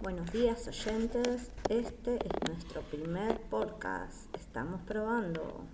Buenos días oyentes, este es nuestro primer podcast, estamos probando.